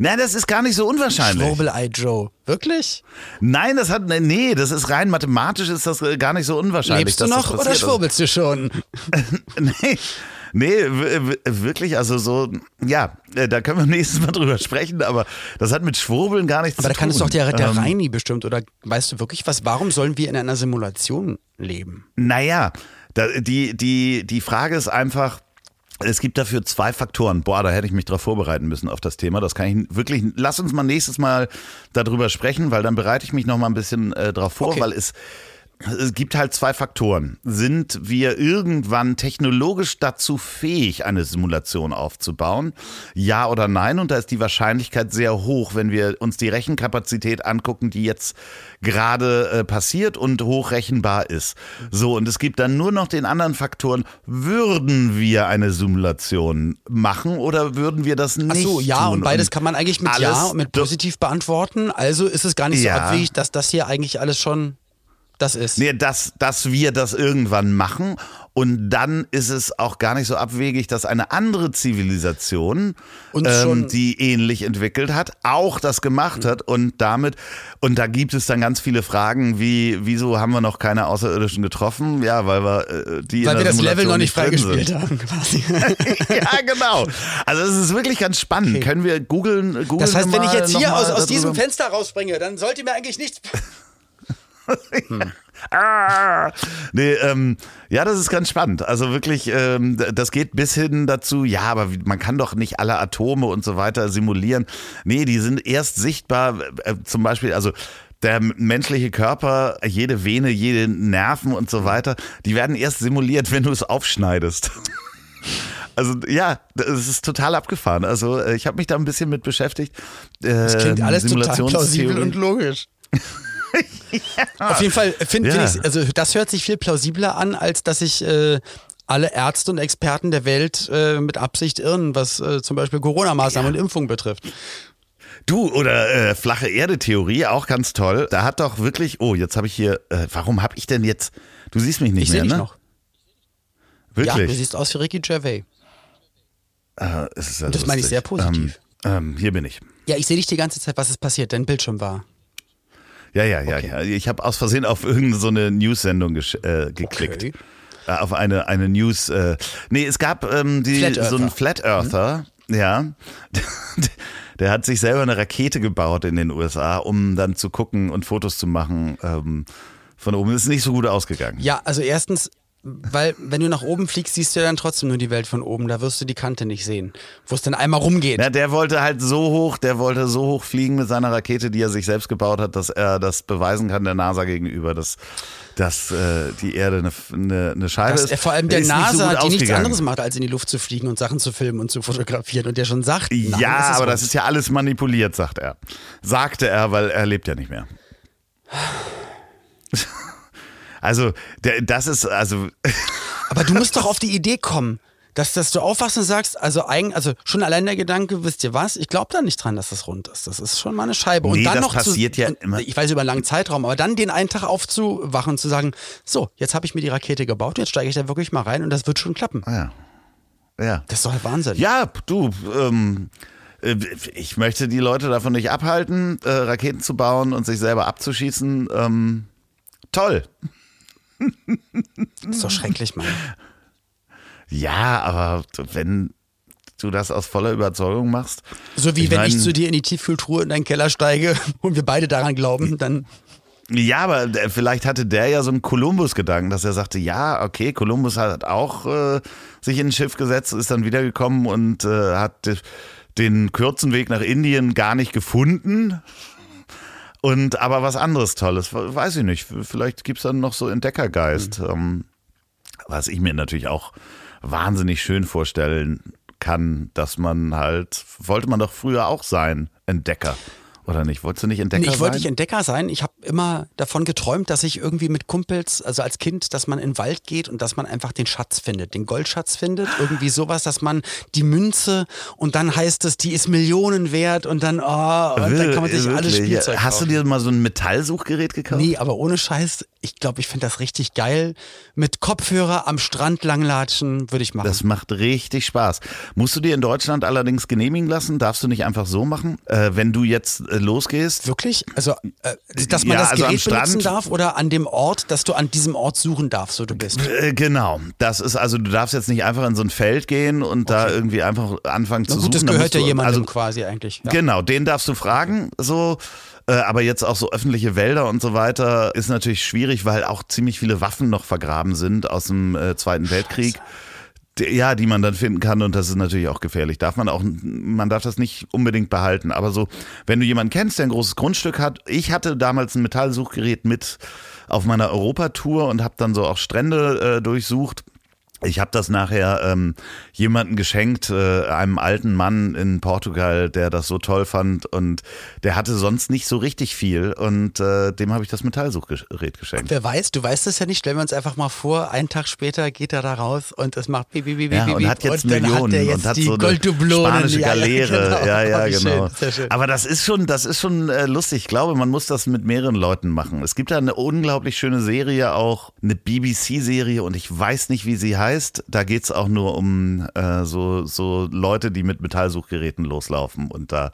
Na, das ist gar nicht so unwahrscheinlich. Schwurbelei Joe. Wirklich? Nein, das hat, nee, das ist rein mathematisch ist das gar nicht so unwahrscheinlich. Lebst du noch oder schwurbelst du schon? nee, Nee, wirklich, also so, ja, äh, da können wir nächstes Mal drüber sprechen, aber das hat mit Schwurbeln gar nichts aber zu tun. Aber da kann es doch der, der ähm, Reini bestimmt, oder weißt du wirklich was, warum sollen wir in einer Simulation leben? Naja, da, die, die, die Frage ist einfach, es gibt dafür zwei Faktoren. Boah, da hätte ich mich darauf vorbereiten müssen auf das Thema. Das kann ich wirklich. Lass uns mal nächstes Mal darüber sprechen, weil dann bereite ich mich noch mal ein bisschen äh, drauf vor, okay. weil es es gibt halt zwei Faktoren. Sind wir irgendwann technologisch dazu fähig, eine Simulation aufzubauen? Ja oder nein? Und da ist die Wahrscheinlichkeit sehr hoch, wenn wir uns die Rechenkapazität angucken, die jetzt gerade äh, passiert und hochrechenbar ist. So, und es gibt dann nur noch den anderen Faktoren. Würden wir eine Simulation machen oder würden wir das nicht? Ach so, ja, tun? und beides kann man eigentlich mit Ja und mit positiv beantworten. Also ist es gar nicht ja. so abwegig, dass das hier eigentlich alles schon das ist. Nee, dass, dass wir das irgendwann machen und dann ist es auch gar nicht so abwegig, dass eine andere Zivilisation, ähm, die ähnlich entwickelt hat, auch das gemacht hat und damit, und da gibt es dann ganz viele Fragen wie, wieso haben wir noch keine Außerirdischen getroffen? Ja, weil wir äh, die Weil wir das Level noch nicht freigespielt haben, quasi. ja, genau. Also es ist wirklich ganz spannend. Okay. Können wir googeln? googeln das heißt, wenn ich jetzt hier aus, aus diesem Fenster rausspringe, dann sollte mir eigentlich nichts hm. ah, nee, ähm, ja, das ist ganz spannend. Also wirklich, ähm, das geht bis hin dazu, ja, aber man kann doch nicht alle Atome und so weiter simulieren. Nee, die sind erst sichtbar, äh, zum Beispiel, also der menschliche Körper, jede Vene, jede Nerven und so weiter, die werden erst simuliert, wenn du es aufschneidest. Also ja, das ist total abgefahren. Also äh, ich habe mich da ein bisschen mit beschäftigt. Das klingt alles total plausibel und logisch. Ja. Auf jeden Fall finde ja. find ich, also das hört sich viel plausibler an, als dass ich äh, alle Ärzte und Experten der Welt äh, mit Absicht irren, was äh, zum Beispiel Corona-Maßnahmen ja. und Impfung betrifft. Du, oder äh, flache Erde-Theorie, auch ganz toll. Da hat doch wirklich, oh, jetzt habe ich hier, äh, warum habe ich denn jetzt, du siehst mich nicht ich mehr, dich ne? noch. Wirklich? Ja, du siehst aus wie Ricky Gervais. Äh, ja das meine ich sehr positiv. Ähm, ähm, hier bin ich. Ja, ich sehe dich die ganze Zeit, was ist passiert, dein Bildschirm war. Ja, ja, ja, okay. ja. Ich habe aus Versehen auf irgendeine so eine News-Sendung äh, geklickt. Okay. Äh, auf eine, eine News. Äh, nee, es gab ähm, die, so einen Flat Earther, mhm. ja. Der hat sich selber eine Rakete gebaut in den USA, um dann zu gucken und Fotos zu machen. Ähm, von oben ist nicht so gut ausgegangen. Ja, also erstens, weil wenn du nach oben fliegst, siehst du ja dann trotzdem nur die Welt von oben. Da wirst du die Kante nicht sehen, wo es dann einmal rumgeht. Ja, der wollte halt so hoch, der wollte so hoch fliegen mit seiner Rakete, die er sich selbst gebaut hat, dass er das beweisen kann der NASA gegenüber, dass, dass äh, die Erde eine, eine, eine Scheibe dass ist. Vor allem der NASA, so die nichts anderes macht, als in die Luft zu fliegen und Sachen zu filmen und zu fotografieren und der schon sagt. Nein, ja, das aber das ist ja alles manipuliert, sagt er. Sagte er, weil er lebt ja nicht mehr. Also, der, das ist, also. Aber du musst doch auf die Idee kommen, dass, dass du aufwachst und sagst, also eigen, also schon allein der Gedanke, wisst ihr was, ich glaube da nicht dran, dass das rund ist. Das ist schon mal eine Scheibe. Und nee, dann das noch passiert zu, ja immer. Ich weiß über einen langen Zeitraum, aber dann den einen Tag aufzuwachen und zu sagen, so, jetzt habe ich mir die Rakete gebaut, jetzt steige ich da wirklich mal rein und das wird schon klappen. Ja. Ja. Das ist doch Wahnsinn. Ja, du, ähm, äh, ich möchte die Leute davon nicht abhalten, äh, Raketen zu bauen und sich selber abzuschießen. Ähm, toll. Das ist doch schrecklich, Mann. Ja, aber wenn du das aus voller Überzeugung machst. So wie ich wenn mein, ich zu dir in die Tiefkühltruhe in deinen Keller steige und wir beide daran glauben, dann. Ja, aber vielleicht hatte der ja so einen Kolumbus-Gedanken, dass er sagte, ja, okay, Kolumbus hat auch äh, sich in ein Schiff gesetzt, ist dann wiedergekommen und äh, hat den kurzen Weg nach Indien gar nicht gefunden. Und aber was anderes Tolles, weiß ich nicht. Vielleicht gibt es dann noch so Entdeckergeist. Mhm. Ähm, was ich mir natürlich auch wahnsinnig schön vorstellen kann, dass man halt, wollte man doch früher auch sein, Entdecker. Oder nicht? Wolltest du nicht Entdecker nee, ich wollte nicht Entdecker sein. Ich habe immer davon geträumt, dass ich irgendwie mit Kumpels, also als Kind, dass man in den Wald geht und dass man einfach den Schatz findet, den Goldschatz findet. Irgendwie sowas, dass man die Münze und dann heißt es, die ist Millionen wert und dann, oh, und dann kann man sich alles Spielzeug Hast kaufen. du dir mal so ein Metallsuchgerät gekauft? Nee, aber ohne Scheiß, ich glaube, ich finde das richtig geil. Mit Kopfhörer am Strand langlatschen würde ich machen. Das macht richtig Spaß. Musst du dir in Deutschland allerdings genehmigen lassen? Darfst du nicht einfach so machen? Äh, wenn du jetzt äh, losgehst? Wirklich? Also, äh, dass man ja, das also Gerät benutzen darf oder an dem Ort, dass du an diesem Ort suchen darfst, wo du bist? Äh, genau. Das ist also, du darfst jetzt nicht einfach in so ein Feld gehen und okay. da irgendwie einfach anfangen Na zu gut, suchen. Das gehört ja jemandem also, quasi eigentlich. Ja. Genau, den darfst du fragen. So äh, aber jetzt auch so öffentliche Wälder und so weiter ist natürlich schwierig, weil auch ziemlich viele Waffen noch vergraben sind aus dem äh, Zweiten Weltkrieg. Ja, die man dann finden kann und das ist natürlich auch gefährlich. Darf man auch, man darf das nicht unbedingt behalten. Aber so, wenn du jemanden kennst, der ein großes Grundstück hat, ich hatte damals ein Metallsuchgerät mit auf meiner Europatour und habe dann so auch Strände äh, durchsucht. Ich habe das nachher ähm, jemanden geschenkt, äh, einem alten Mann in Portugal, der das so toll fand und der hatte sonst nicht so richtig viel und äh, dem habe ich das Metallsuchgerät geschenkt. Wer weiß, du weißt es ja nicht, stellen wir uns einfach mal vor, einen Tag später geht er da raus und es macht bi, bi, bi, ja, und hat jetzt und Millionen hat jetzt und hat die so eine spanische Galeere. Ja, ja, genau. Ja, genau. Schön, Aber das ist schon, das ist schon äh, lustig. Ich glaube, man muss das mit mehreren Leuten machen. Es gibt da eine unglaublich schöne Serie auch, eine BBC-Serie und ich weiß nicht, wie sie heißt. Da geht es auch nur um äh, so, so Leute, die mit Metallsuchgeräten loslaufen und da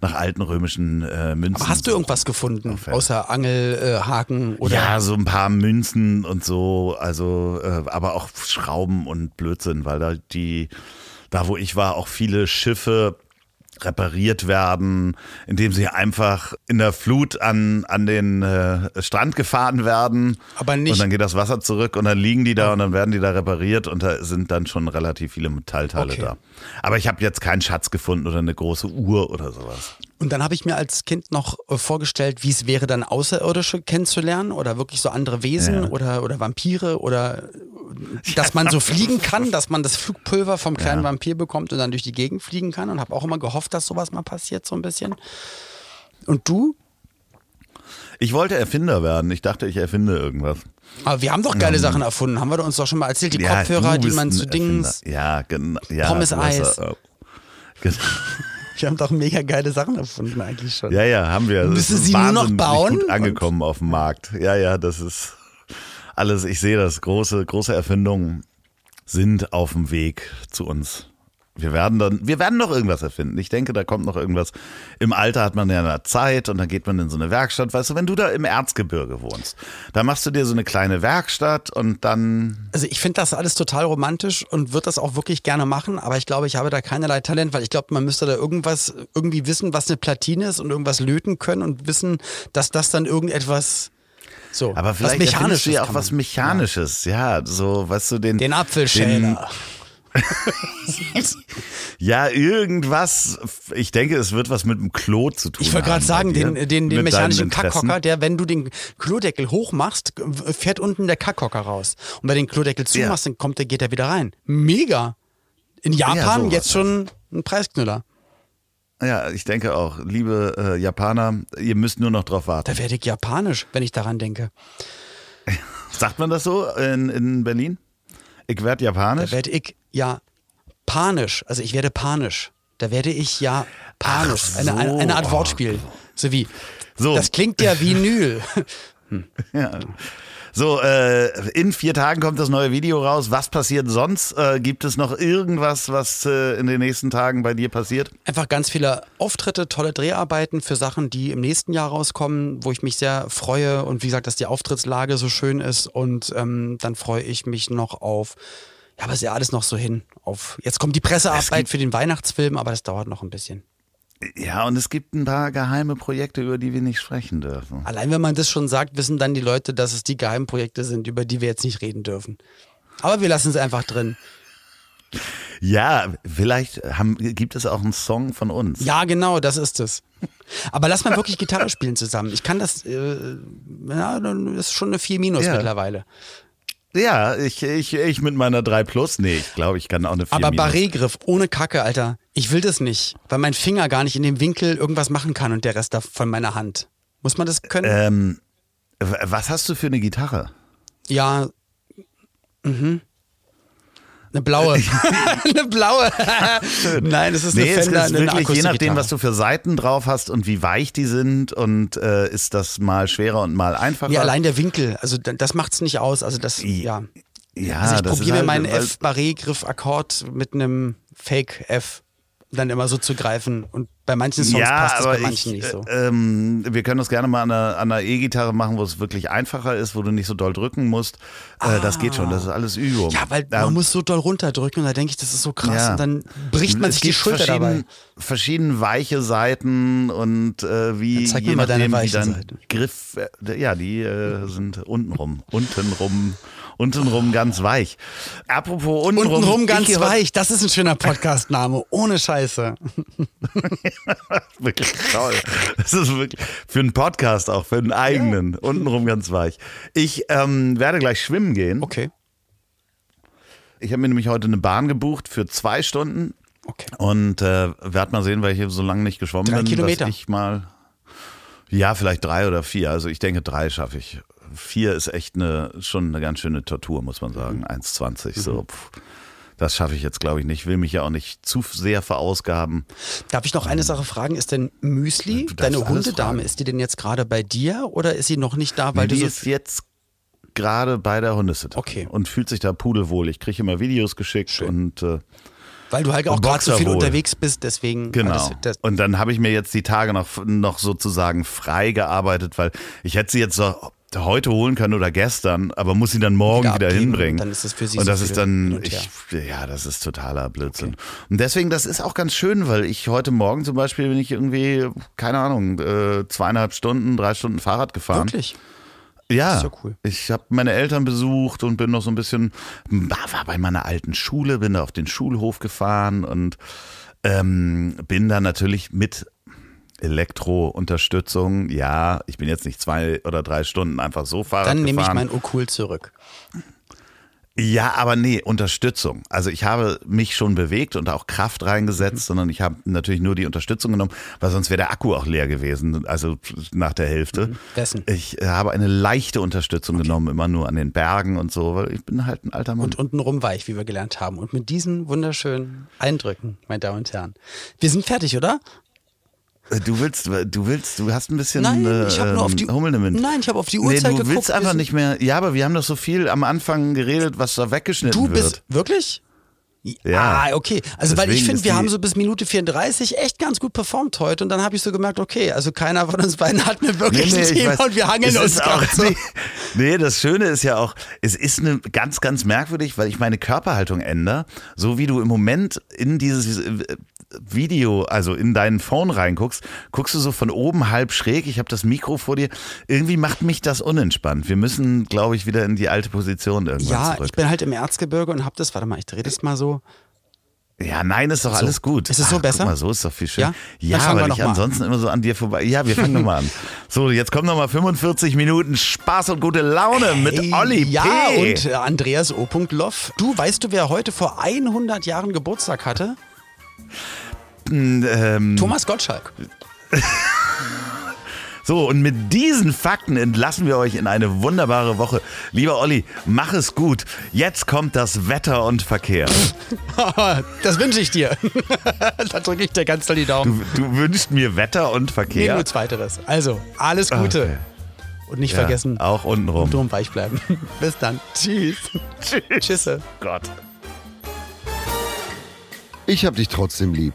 nach alten römischen äh, Münzen. Aber hast du irgendwas gefunden, auffällt. außer Angelhaken äh, oder? Ja, so ein paar Münzen und so, also, äh, aber auch Schrauben und Blödsinn, weil da die, da wo ich war, auch viele Schiffe repariert werden, indem sie einfach in der Flut an, an den äh, Strand gefahren werden. Aber nicht. Und dann geht das Wasser zurück und dann liegen die da und dann werden die da repariert und da sind dann schon relativ viele Metallteile okay. da. Aber ich habe jetzt keinen Schatz gefunden oder eine große Uhr oder sowas. Und dann habe ich mir als Kind noch äh, vorgestellt, wie es wäre, dann Außerirdische kennenzulernen oder wirklich so andere Wesen ja. oder, oder Vampire oder dass man so fliegen kann, dass man das Flugpulver vom kleinen ja. Vampir bekommt und dann durch die Gegend fliegen kann und habe auch immer gehofft, dass sowas mal passiert, so ein bisschen. Und du? Ich wollte Erfinder werden. Ich dachte, ich erfinde irgendwas. Aber wir haben doch geile um, Sachen erfunden. Haben wir uns doch schon mal erzählt? Die ja, Kopfhörer, die man zu Dings. Ja, genau. Ja, Pommes Eis. Äh, genau. Wir haben doch mega geile Sachen erfunden eigentlich schon. Ja, ja, haben wir. Müssen sie nur noch bauen? Gut angekommen auf dem Markt. Ja, ja, das ist alles, ich sehe das, große, große Erfindungen sind auf dem Weg zu uns. Wir werden dann, wir werden noch irgendwas erfinden. Ich denke, da kommt noch irgendwas. Im Alter hat man ja eine Zeit und dann geht man in so eine Werkstatt. Weißt du, wenn du da im Erzgebirge wohnst, da machst du dir so eine kleine Werkstatt und dann. Also ich finde das alles total romantisch und würde das auch wirklich gerne machen, aber ich glaube, ich habe da keinerlei Talent, weil ich glaube, man müsste da irgendwas irgendwie wissen, was eine Platine ist und irgendwas löten können und wissen, dass das dann irgendetwas so, aber vielleicht was Mechanisches du ja auch was Mechanisches, ja. ja. so, weißt du, den. Den Apfelschäler. ja, irgendwas. Ich denke, es wird was mit dem Klo zu tun. Ich wollte gerade sagen, den, den, den mechanischen Kackhocker, der, wenn du den Klodeckel hochmachst, fährt unten der Kackhocker raus. Und wenn du den Klodeckel zumachst, ja. dann kommt der, geht er wieder rein. Mega. In Japan ja, jetzt schon ein Preisknüller. Ja, ich denke auch. Liebe äh, Japaner, ihr müsst nur noch drauf warten. Da werde ich japanisch, wenn ich daran denke. Sagt man das so in, in Berlin? Ich werde japanisch? Da werde ich ja panisch. Also ich werde panisch. Da werde ich ja panisch. So. Eine, eine, eine, Art Wortspiel. So wie. So. Das klingt ja wie Vinyl. Hm. Ja. So, äh, in vier Tagen kommt das neue Video raus. Was passiert sonst? Äh, gibt es noch irgendwas, was äh, in den nächsten Tagen bei dir passiert? Einfach ganz viele Auftritte, tolle Dreharbeiten für Sachen, die im nächsten Jahr rauskommen, wo ich mich sehr freue und wie gesagt, dass die Auftrittslage so schön ist und ähm, dann freue ich mich noch auf ja, aber ist ja alles noch so hin. Auf, jetzt kommt die Pressearbeit für den Weihnachtsfilm, aber das dauert noch ein bisschen. Ja, und es gibt ein paar geheime Projekte, über die wir nicht sprechen dürfen. Allein wenn man das schon sagt, wissen dann die Leute, dass es die geheimen Projekte sind, über die wir jetzt nicht reden dürfen. Aber wir lassen es einfach drin. Ja, vielleicht haben, gibt es auch einen Song von uns. Ja, genau, das ist es. Aber lass mal wirklich Gitarre spielen zusammen. Ich kann das, äh, ja, das ist schon eine 4 Minus ja. mittlerweile. Ja, ich, ich, ich mit meiner 3 Plus, nee, ich glaube, ich kann auch eine 4 Aber Barré-Griff, ohne Kacke, Alter. Ich will das nicht, weil mein Finger gar nicht in dem Winkel irgendwas machen kann und der Rest von meiner Hand. Muss man das können? Ähm, was hast du für eine Gitarre? Ja, mhm. Eine blaue. eine blaue. Nein, es ist nee, eine Fender, es ist wirklich, je nachdem, was du für Seiten drauf hast und wie weich die sind und äh, ist das mal schwerer und mal einfacher. Ja, allein der Winkel, also das macht es nicht aus. Also das, ja. Ja, also ich probiere halt, meinen F-Barré-Griff-Akkord mit einem Fake-F dann immer so zu greifen. Und bei manchen Songs ja, passt es bei manchen ich, nicht so. Ähm, wir können das gerne mal an einer, einer E-Gitarre machen, wo es wirklich einfacher ist, wo du nicht so doll drücken musst. Ah. Äh, das geht schon, das ist alles Übung. Ja, weil ähm, man muss so doll runterdrücken und da denke ich, das ist so krass. Ja. Und dann bricht man es sich die Schulter dabei. Verschiedene weiche Seiten und äh, wie zeig je mal deine weiche Seite. Griff, äh, ja, die äh, sind untenrum, untenrum Untenrum ganz weich. Apropos untenrum. Untenrum ganz weich, das ist ein schöner Podcastname. Ohne Scheiße. wirklich toll. Das ist wirklich für einen Podcast auch, für einen eigenen. Ja. Untenrum ganz weich. Ich ähm, werde gleich schwimmen gehen. Okay. Ich habe mir nämlich heute eine Bahn gebucht für zwei Stunden. Okay. Und äh, werde mal sehen, weil ich hier so lange nicht geschwommen drei bin, Kilometer. dass ich mal ja, vielleicht drei oder vier. Also ich denke, drei schaffe ich. Vier ist echt eine, schon eine ganz schöne Tortur, muss man sagen. 1,20. Mhm. So, pff, das schaffe ich jetzt, glaube ich, nicht. Will mich ja auch nicht zu sehr verausgaben. Darf ich noch eine Sache fragen? Ist denn Müsli, deine Hundedame, ist die denn jetzt gerade bei dir oder ist sie noch nicht da, weil nee, du die so ist jetzt gerade bei der Hundesitter. Okay. Und fühlt sich da pudelwohl. Ich kriege immer Videos geschickt Schön. und äh, weil du halt auch gerade so viel unterwegs bist, deswegen. Genau. Das, das und dann habe ich mir jetzt die Tage noch, noch sozusagen frei gearbeitet, weil ich hätte sie jetzt so heute holen können oder gestern, aber muss sie dann morgen wieder, wieder hinbringen. Dann ist das für sie und so das ist dann, und ich, ja, das ist totaler Blödsinn. Okay. Und deswegen, das ist auch ganz schön, weil ich heute Morgen zum Beispiel bin ich irgendwie, keine Ahnung, äh, zweieinhalb Stunden, drei Stunden Fahrrad gefahren. Wirklich? Ja, ja cool. ich habe meine Eltern besucht und bin noch so ein bisschen, war bei meiner alten Schule, bin da auf den Schulhof gefahren und ähm, bin da natürlich mit Elektrounterstützung. Ja, ich bin jetzt nicht zwei oder drei Stunden einfach so Fahrrad Dann nehme ich mein Okul zurück. Ja, aber nee, Unterstützung. Also ich habe mich schon bewegt und auch Kraft reingesetzt, mhm. sondern ich habe natürlich nur die Unterstützung genommen, weil sonst wäre der Akku auch leer gewesen, also nach der Hälfte. Mhm. Wessen? Ich habe eine leichte Unterstützung okay. genommen, immer nur an den Bergen und so, weil ich bin halt ein alter Mann. Und untenrum weich, wie wir gelernt haben. Und mit diesen wunderschönen Eindrücken, meine Damen und Herren. Wir sind fertig, oder? Äh, du willst, du willst, du hast ein bisschen nein, ich hab nur auf die, Hummel im. Nein, ich habe auf die Uhrzeit nee, du geguckt. willst einfach nicht mehr. Ja, aber wir haben doch so viel am Anfang geredet, was da weggeschnitten du bist, wird. Wirklich? Ja. Ah, okay. Also, Deswegen weil ich finde, wir haben so bis Minute 34 echt ganz gut performt heute und dann habe ich so gemerkt, okay, also keiner von uns beiden hat mir wirklich ein ich Thema weiß. und wir hangeln uns auch, so. nee, nee, das Schöne ist ja auch, es ist eine ganz, ganz merkwürdig, weil ich meine Körperhaltung ändere, so wie du im Moment in dieses äh, Video, also in deinen Phone reinguckst, guckst du so von oben halb schräg, ich habe das Mikro vor dir, irgendwie macht mich das unentspannt. Wir müssen, glaube ich, wieder in die alte Position irgendwann Ja, zurück. ich bin halt im Erzgebirge und habe das, warte mal, ich drehe das mal so. Ja, nein, ist doch alles gut. Ist es so Ach, besser? Guck mal, so ist doch viel schöner. Ja? Ja, weil ich an. ansonsten immer so an dir vorbei. Ja, wir fangen nochmal an. So, jetzt kommen nochmal 45 Minuten Spaß und gute Laune mit Hey, Olli Ja, P. und äh, Andreas O. Loff. Du, weißt du, wer heute vor 100 Jahren Geburtstag hatte? Ähm, Thomas Gottschalk. so, und mit diesen Fakten entlassen wir euch in eine wunderbare Woche. Lieber Olli, mach es gut. Jetzt kommt das Wetter und Verkehr. das wünsche ich dir. da drücke ich dir ganz doll die Daumen. Du, du wünschst mir Wetter und Nee, Verkehr. nur zweiteres. Also, alles Gute. Okay. Und nicht Ja, vergessen, Auch untenrum. drum weich bleiben. Bis dann. Tschüss. Tschüss. Tschüsse. Gott. Ich hab dich trotzdem lieb.